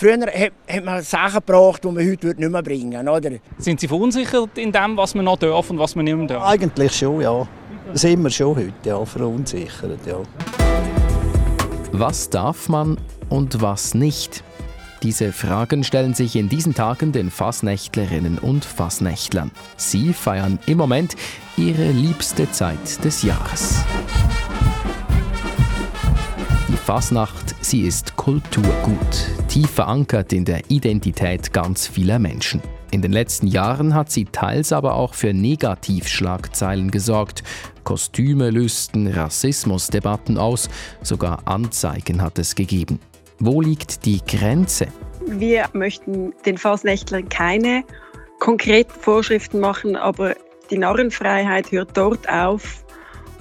Früher hat, hat man Sachen gebracht, die man heute nicht mehr bringen würde. Sind Sie verunsichert in dem, was man noch darf und was man nicht mehr darf? Eigentlich schon, ja. Das sind wir schon heute, ja, verunsichert, ja. Was darf man und was nicht? Diese Fragen stellen sich in diesen Tagen den Fassnächtlerinnen und Fassnächtlern. Sie feiern im Moment ihre liebste Zeit des Jahres. Fasnacht, sie ist Kulturgut, tief verankert in der Identität ganz vieler Menschen. In den letzten Jahren hat sie teils aber auch für Negativschlagzeilen gesorgt. Kostüme lösten Rassismusdebatten aus, sogar Anzeigen hat es gegeben. Wo liegt die Grenze? Wir möchten den Fasnächtlern keine konkreten Vorschriften machen, aber die Narrenfreiheit hört dort auf,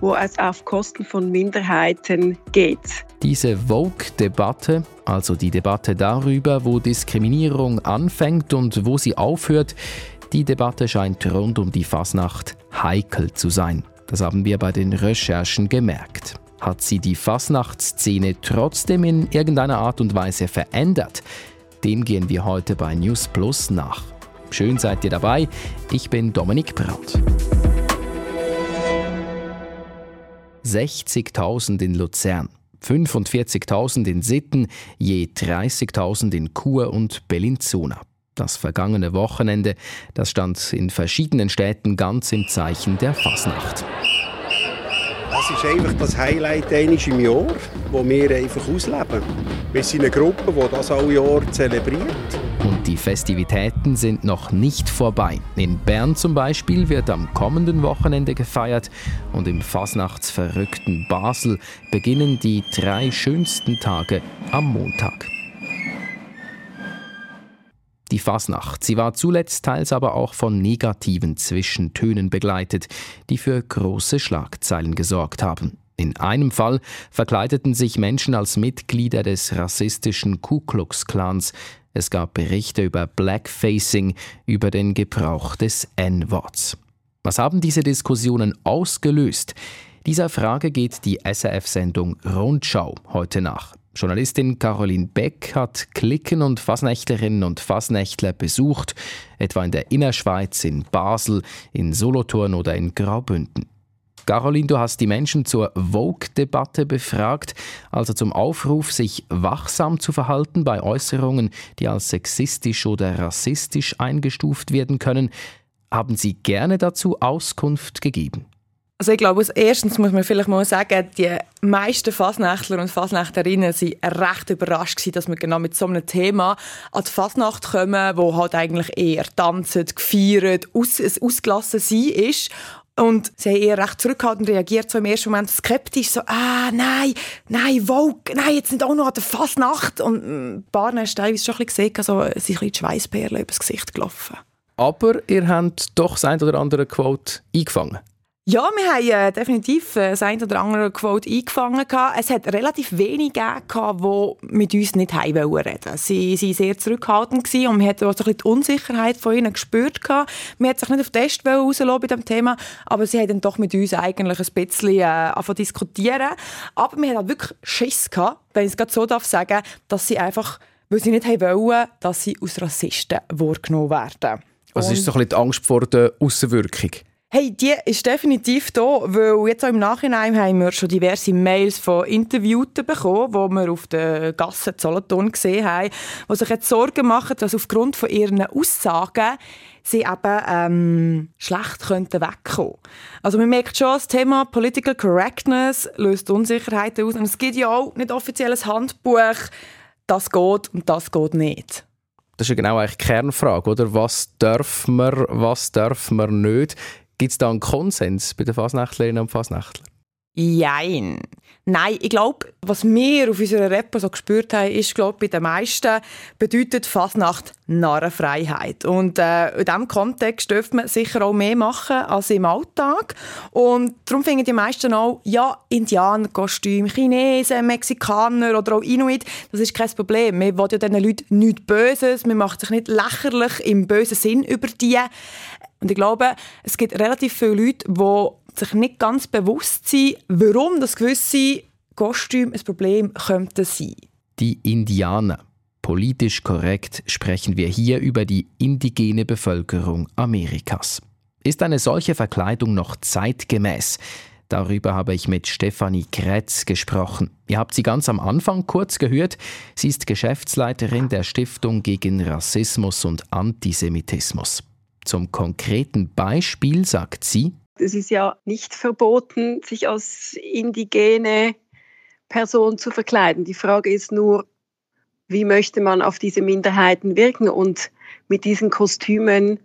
wo es auf Kosten von Minderheiten geht. Diese Vogue-Debatte, also die Debatte darüber, wo Diskriminierung anfängt und wo sie aufhört, die Debatte scheint rund um die Fasnacht heikel zu sein. Das haben wir bei den Recherchen gemerkt. Hat sie die Fasnachtsszene trotzdem in irgendeiner Art und Weise verändert? Dem gehen wir heute bei News Plus nach. Schön seid ihr dabei. Ich bin Dominik Braut. 60.000 in Luzern, 45.000 in Sitten, je 30.000 in Chur und Bellinzona. Das vergangene Wochenende, das stand in verschiedenen Städten ganz im Zeichen der Fasnacht. Das ist einfach das Highlight eines im Jahr, das wir einfach ausleben. Wir sind eine Gruppe, die das alle Jahr zelebriert. Und die Festivitäten sind noch nicht vorbei. In Bern zum Beispiel wird am kommenden Wochenende gefeiert und im fasnachtsverrückten Basel beginnen die drei schönsten Tage am Montag. Die Fasnacht, sie war zuletzt teils aber auch von negativen Zwischentönen begleitet, die für große Schlagzeilen gesorgt haben. In einem Fall verkleideten sich Menschen als Mitglieder des rassistischen Ku Klux Klans. Es gab Berichte über Blackfacing, über den Gebrauch des N-Worts. Was haben diese Diskussionen ausgelöst? Dieser Frage geht die SRF-Sendung Rundschau heute nach. Journalistin Caroline Beck hat Klicken und Fasnächtlerinnen und Fasnächtler besucht, etwa in der Innerschweiz, in Basel, in Solothurn oder in Graubünden. Caroline, du hast die Menschen zur Vogue-Debatte befragt, also zum Aufruf, sich wachsam zu verhalten bei Äußerungen, die als sexistisch oder rassistisch eingestuft werden können. Haben Sie gerne dazu Auskunft gegeben? Also ich glaube, erstens muss man vielleicht mal sagen, die meisten Fasnächtler und Fasnächterinnen waren recht überrascht dass wir genau mit so einem Thema an die Fasnacht kommen, wo halt eigentlich eher tanzen, gefeiert, aus, ein ausgelassen sein ist. Und sie haben eher recht zurückhaltend reagiert, so im ersten Moment skeptisch, so, ah, nein, nein, Vogue, nein, jetzt nicht auch noch an der Fasnacht. Und ein paar du teilweise schon ein bisschen gesehen, also, es sind die Schweissperlen übers Gesicht gelaufen. Aber ihr habt doch das ein oder andere Quote eingefangen. Ja, wir haben äh, definitiv äh, das ein oder andere Quote eingefangen. Es hat relativ wenig gegeben, die mit uns nicht haben reden Sie waren sehr zurückhaltend und man hat auch so ein bisschen die Unsicherheit von ihnen gespürt. Man hat sich nicht auf den Test rauslassen bei diesem Thema, aber sie haben dann doch mit uns eigentlich ein bisschen äh, diskutieren. Aber wir hatten wirklich Schiss, gehabt, wenn ich es gerade so darf sagen, dass sie einfach, weil sie nicht wollen, dass sie als Rassisten wahrgenommen werden. Also ist so ein bisschen die Angst vor der Außenwirkung? Hey, die ist definitiv da, weil jetzt auch im Nachhinein haben wir schon diverse Mails von Interviewten bekommen, die wir auf der Gasse Solothurn gesehen haben, die sich jetzt Sorgen machen, dass aufgrund von ihren Aussagen sie eben ähm, schlecht könnten wegkommen. Also man merkt schon, das Thema Political Correctness löst Unsicherheiten aus und es gibt ja auch nicht offizielles Handbuch, das geht und das geht nicht. Das ist ja genau eigentlich die Kernfrage, oder? Was dürfen wir, was dürfen wir nicht? Gibt es da einen Konsens bei den Fasnächtlerinnen und Fasnächtlern? Jein. Nein, ich glaube, was wir auf unserer Repo so gespürt haben, ist, glaube bei den meisten bedeutet Fasnacht Narrenfreiheit. Und äh, in diesem Kontext dürfte man sicher auch mehr machen als im Alltag. Und darum finden die meisten auch, ja, Indianerkostüm, Chinesen, Mexikaner oder auch Inuit, das ist kein Problem. Wir wollen ja diesen Leuten nichts Böses, man macht sich nicht lächerlich im bösen Sinn über die. Und ich glaube, es gibt relativ viele Leute, die sich nicht ganz bewusst sind, warum das gewisse Kostüm ein Problem könnte sein. Die Indianer. Politisch korrekt sprechen wir hier über die indigene Bevölkerung Amerikas. Ist eine solche Verkleidung noch zeitgemäß? Darüber habe ich mit Stefanie Kretz gesprochen. Ihr habt sie ganz am Anfang kurz gehört. Sie ist Geschäftsleiterin der Stiftung gegen Rassismus und Antisemitismus. Zum konkreten Beispiel sagt sie, es ist ja nicht verboten, sich als indigene Person zu verkleiden. Die Frage ist nur, wie möchte man auf diese Minderheiten wirken? Und mit diesen Kostümen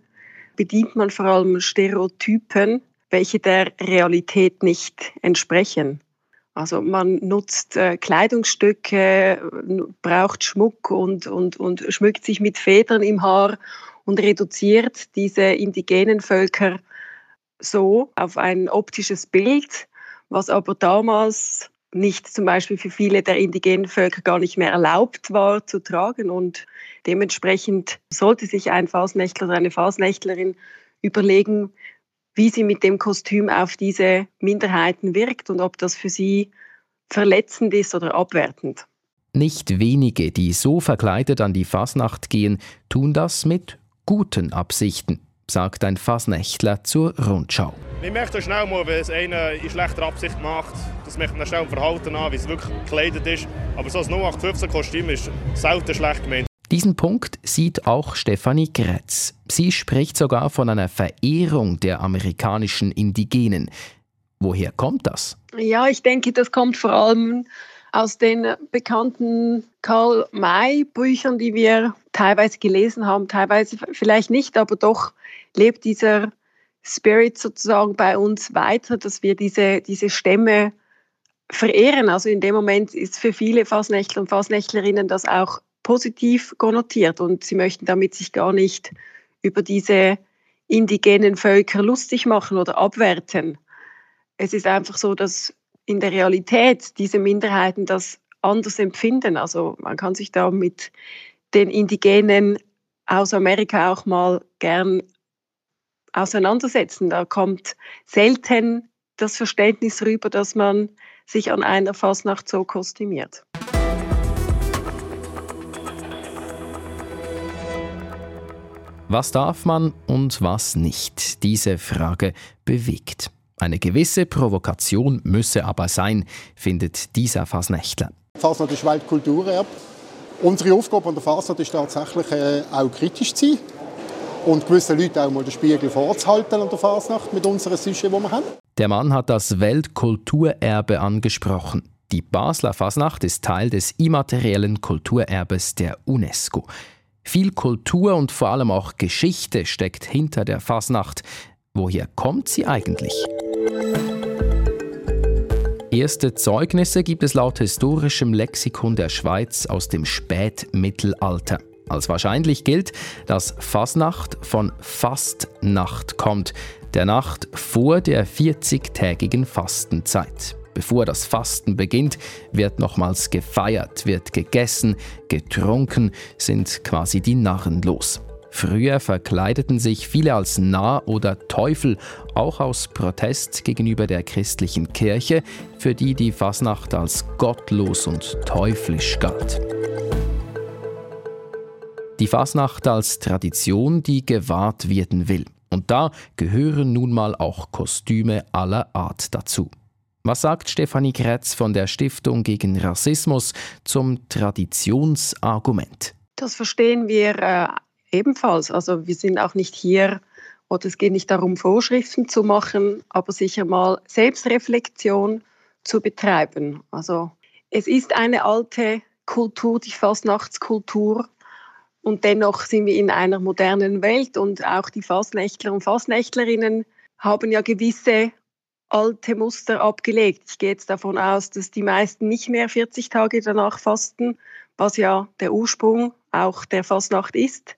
bedient man vor allem Stereotypen, welche der Realität nicht entsprechen. Also man nutzt äh, Kleidungsstücke, braucht Schmuck und, und, und schmückt sich mit Federn im Haar und reduziert diese indigenen Völker so auf ein optisches Bild, was aber damals nicht zum Beispiel für viele der indigenen Völker gar nicht mehr erlaubt war zu tragen. Und dementsprechend sollte sich ein Fasnächtler oder eine Fasnächtlerin überlegen, wie sie mit dem Kostüm auf diese Minderheiten wirkt und ob das für sie verletzend ist oder abwertend. Nicht wenige, die so verkleidet an die Fasnacht gehen, tun das mit guten Absichten, sagt ein Fasnächtler zur Rundschau. Ich möchte schnell mal, wenn es einer in schlechter Absicht macht, das möchte man schnell im Verhalten an, wie es wirklich gekleidet ist. Aber so ein 0815-Kostüm ist selten schlecht gemeint. Diesen Punkt sieht auch Stefanie Gretz. Sie spricht sogar von einer Verehrung der amerikanischen Indigenen. Woher kommt das? Ja, ich denke, das kommt vor allem aus den bekannten Karl May Büchern, die wir teilweise gelesen haben, teilweise vielleicht nicht, aber doch lebt dieser Spirit sozusagen bei uns weiter, dass wir diese, diese Stämme verehren. Also in dem Moment ist für viele Fasnächtler und Fasnächtlerinnen das auch positiv konnotiert und sie möchten damit sich gar nicht über diese indigenen Völker lustig machen oder abwerten. Es ist einfach so, dass in der Realität diese Minderheiten das anders empfinden. Also man kann sich da mit den Indigenen aus Amerika auch mal gern auseinandersetzen. Da kommt selten das Verständnis rüber, dass man sich an einer Fasnacht so kostümiert. Was darf man und was nicht? Diese Frage bewegt. Eine gewisse Provokation müsse aber sein, findet dieser Fasnächtler. Fasnacht ist Weltkulturerbe. Unsere Aufgabe an der Fasnacht ist tatsächlich äh, auch kritisch zu sein und gewissen Leuten auch mal den Spiegel vorzuhalten an der Fasnacht mit unseren Sujet, die wir haben. Der Mann hat das Weltkulturerbe angesprochen. Die Basler Fasnacht ist Teil des immateriellen Kulturerbes der UNESCO. Viel Kultur und vor allem auch Geschichte steckt hinter der Fasnacht. Woher kommt sie eigentlich? Erste Zeugnisse gibt es laut historischem Lexikon der Schweiz aus dem Spätmittelalter. Als wahrscheinlich gilt, dass Fasnacht von Fastnacht kommt, der Nacht vor der 40-tägigen Fastenzeit. Bevor das Fasten beginnt, wird nochmals gefeiert, wird gegessen, getrunken, sind quasi die Narren los. Früher verkleideten sich viele als Narr oder Teufel, auch aus Protest gegenüber der christlichen Kirche, für die die Fasnacht als gottlos und teuflisch galt. Die Fasnacht als Tradition, die gewahrt werden will. Und da gehören nun mal auch Kostüme aller Art dazu. Was sagt Stefanie Kretz von der Stiftung gegen Rassismus zum Traditionsargument? Das verstehen wir äh, ebenfalls. Also wir sind auch nicht hier, oder es geht nicht darum, Vorschriften zu machen, aber sicher mal Selbstreflexion zu betreiben. Also es ist eine alte Kultur, die Fastnachtskultur. Und dennoch sind wir in einer modernen Welt und auch die Fastnächtler und Fastnächtlerinnen haben ja gewisse alte Muster abgelegt. Ich gehe jetzt davon aus, dass die meisten nicht mehr 40 Tage danach fasten, was ja der Ursprung auch der Fastnacht ist.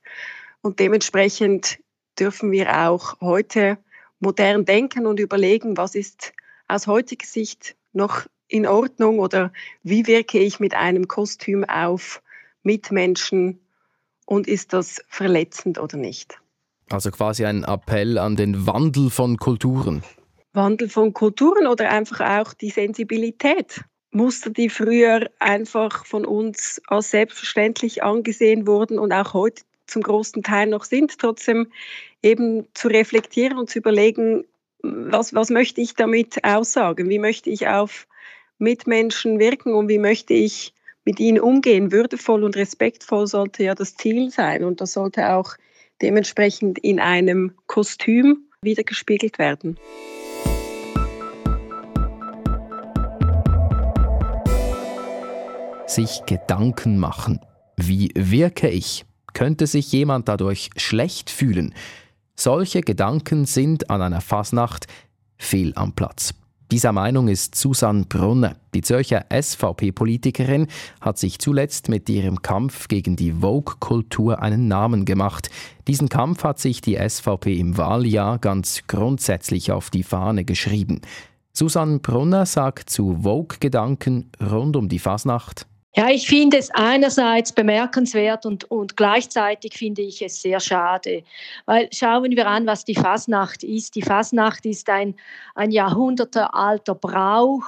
Und dementsprechend dürfen wir auch heute modern denken und überlegen, was ist aus heutiger Sicht noch in Ordnung oder wie wirke ich mit einem Kostüm auf Mitmenschen und ist das verletzend oder nicht. Also quasi ein Appell an den Wandel von Kulturen. Wandel von Kulturen oder einfach auch die Sensibilität. Muster, die früher einfach von uns als selbstverständlich angesehen wurden und auch heute zum großen Teil noch sind, trotzdem eben zu reflektieren und zu überlegen, was, was möchte ich damit aussagen? Wie möchte ich auf Mitmenschen wirken und wie möchte ich mit ihnen umgehen? Würdevoll und respektvoll sollte ja das Ziel sein und das sollte auch dementsprechend in einem Kostüm wiedergespiegelt werden. Sich Gedanken machen. Wie wirke ich? Könnte sich jemand dadurch schlecht fühlen? Solche Gedanken sind an einer Fasnacht fehl am Platz. Dieser Meinung ist Susanne Brunner. Die Zürcher SVP-Politikerin hat sich zuletzt mit ihrem Kampf gegen die Vogue-Kultur einen Namen gemacht. Diesen Kampf hat sich die SVP im Wahljahr ganz grundsätzlich auf die Fahne geschrieben. Susanne Brunner sagt zu Vogue-Gedanken rund um die Fasnacht. Ja, ich finde es einerseits bemerkenswert und, und gleichzeitig finde ich es sehr schade. Weil schauen wir an, was die Fasnacht ist. Die Fasnacht ist ein, ein jahrhundertealter Brauch.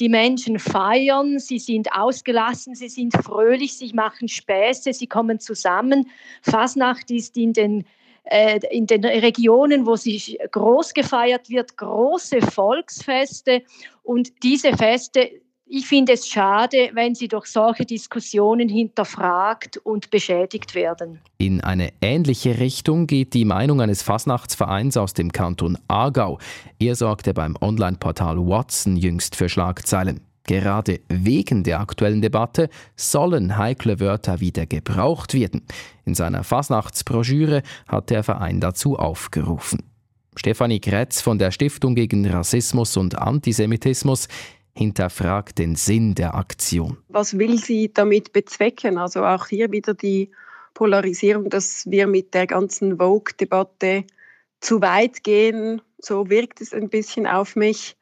Die Menschen feiern, sie sind ausgelassen, sie sind fröhlich, sie machen Späße, sie kommen zusammen. Fasnacht ist in den äh, in den Regionen, wo sich groß gefeiert wird, große Volksfeste. Und diese Feste ich finde es schade, wenn sie durch solche Diskussionen hinterfragt und beschädigt werden. In eine ähnliche Richtung geht die Meinung eines Fasnachtsvereins aus dem Kanton Aargau. Er sorgte beim Online-Portal Watson jüngst für Schlagzeilen. Gerade wegen der aktuellen Debatte sollen heikle Wörter wieder gebraucht werden. In seiner Fasnachtsbroschüre hat der Verein dazu aufgerufen. Stefanie Kretz von der Stiftung gegen Rassismus und Antisemitismus hinterfragt den Sinn der Aktion. Was will sie damit bezwecken? Also auch hier wieder die Polarisierung, dass wir mit der ganzen Vogue-Debatte zu weit gehen. So wirkt es ein bisschen auf mich,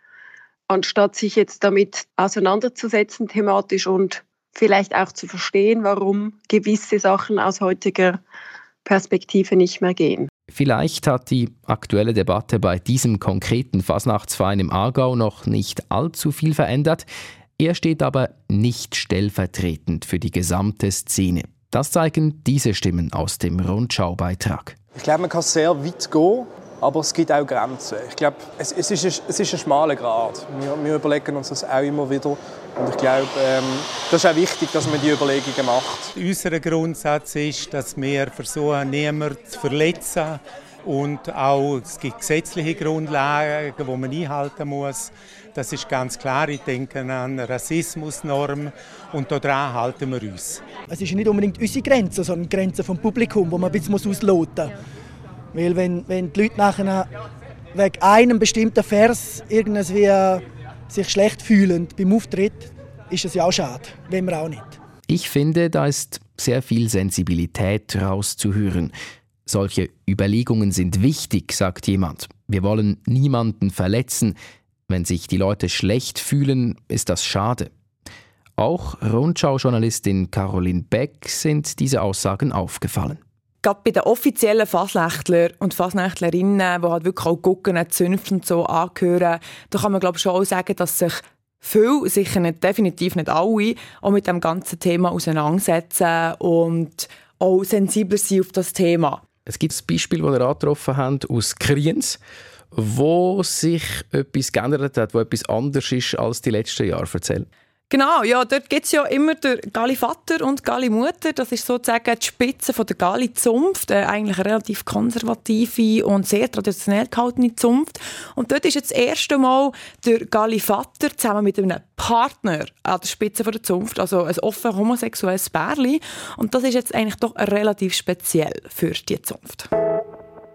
anstatt sich jetzt damit auseinanderzusetzen thematisch und vielleicht auch zu verstehen, warum gewisse Sachen aus heutiger Perspektive nicht mehr gehen. Vielleicht hat die aktuelle Debatte bei diesem konkreten Fasnachtsverein im Aargau noch nicht allzu viel verändert. Er steht aber nicht stellvertretend für die gesamte Szene. Das zeigen diese Stimmen aus dem Rundschaubeitrag. Ich glaube, man kann sehr weit gehen aber es gibt auch Grenzen. Ich glaube, es, es, ist, ein, es ist ein schmaler Grad. Wir, wir, überlegen uns das auch immer wieder. Und ich glaube, ähm, das ist auch wichtig, dass man die Überlegungen macht. Unser Grundsatz ist, dass wir versuchen, niemanden zu verletzen. Und auch, es gibt gesetzliche Grundlagen, die man einhalten muss. Das ist ganz klar. Ich denke an Rassismusnorm und daran halten wir uns. Es ist nicht unbedingt unsere Grenze, sondern die Grenze vom Publikum, wo man ein bisschen ausloten muss. Weil wenn, wenn die Leute nachher wegen einem bestimmten Vers irgendwie sich schlecht fühlen beim Auftritt, ist es ja auch schade, wenn wir auch nicht. Ich finde, da ist sehr viel Sensibilität rauszuhören. Solche Überlegungen sind wichtig, sagt jemand. Wir wollen niemanden verletzen. Wenn sich die Leute schlecht fühlen, ist das schade. Auch Rundschau-Journalistin Caroline Beck sind diese Aussagen aufgefallen gerade bei den offiziellen Fasnächtler und Fasnächtlerinnen, die halt wirklich auch gucken, Zünfte und so angehören, da kann man glaube ich schon auch sagen, dass sich viele, sicher nicht, definitiv nicht alle, auch mit dem ganzen Thema auseinandersetzen und auch sensibler sind auf das Thema. Es gibt ein Beispiel, das wir angetroffen haben, aus Kriens, wo sich etwas geändert hat, wo etwas anders ist als die letzten Jahre. Erzähl. Genau, ja, dort gibt es ja immer der Gali Vater und Gali Mutter. Das ist sozusagen die Spitze von der Gali Zunft, äh, eigentlich eine relativ konservative und sehr traditionell gehaltene Zunft. Und dort ist jetzt das erste Mal der Gali Vater zusammen mit einem Partner an der Spitze von der Zunft, also ein offen homosexuelles Bärli. Und das ist jetzt eigentlich doch relativ speziell für die Zunft.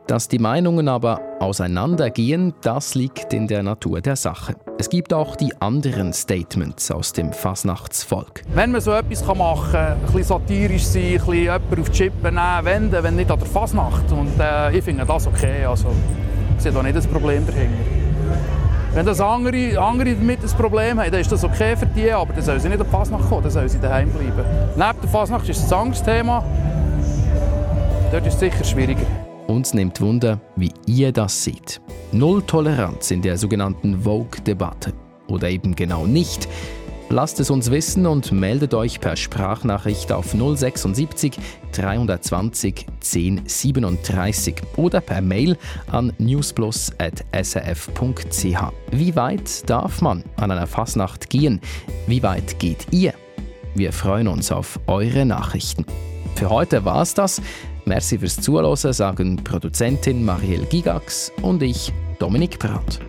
Dass die Meinungen aber auseinandergehen, das liegt in der Natur der Sache. Es gibt auch die anderen Statements aus dem Fasnachtsvolk. Wenn man so etwas machen kann, ein bisschen satirisch sein, ein bisschen jemanden auf die Chippe nehmen, wenden, wenn nicht an der Fasnacht. Und äh, ich finde das okay. Also, ich sehe da nicht das Problem dahinter. Wenn das andere, andere damit ein Problem haben, dann ist das okay für die, aber dann sollen sie nicht an die Fasnacht kommen, dann sollen sie daheim bleiben. Neben der Fasnacht ist es ein anderes Thema. Dort ist es sicher schwieriger. Uns nimmt Wunder, wie ihr das seht. Null Toleranz in der sogenannten Vogue-Debatte. Oder eben genau nicht. Lasst es uns wissen und meldet euch per Sprachnachricht auf 076 320 1037 oder per Mail an newsplus.srf.ch. Wie weit darf man an einer Fasnacht gehen? Wie weit geht ihr? Wir freuen uns auf eure Nachrichten. Für heute war es das. Merci fürs Zuhören, sagen Produzentin Marielle Gigax und ich, Dominik Brandt.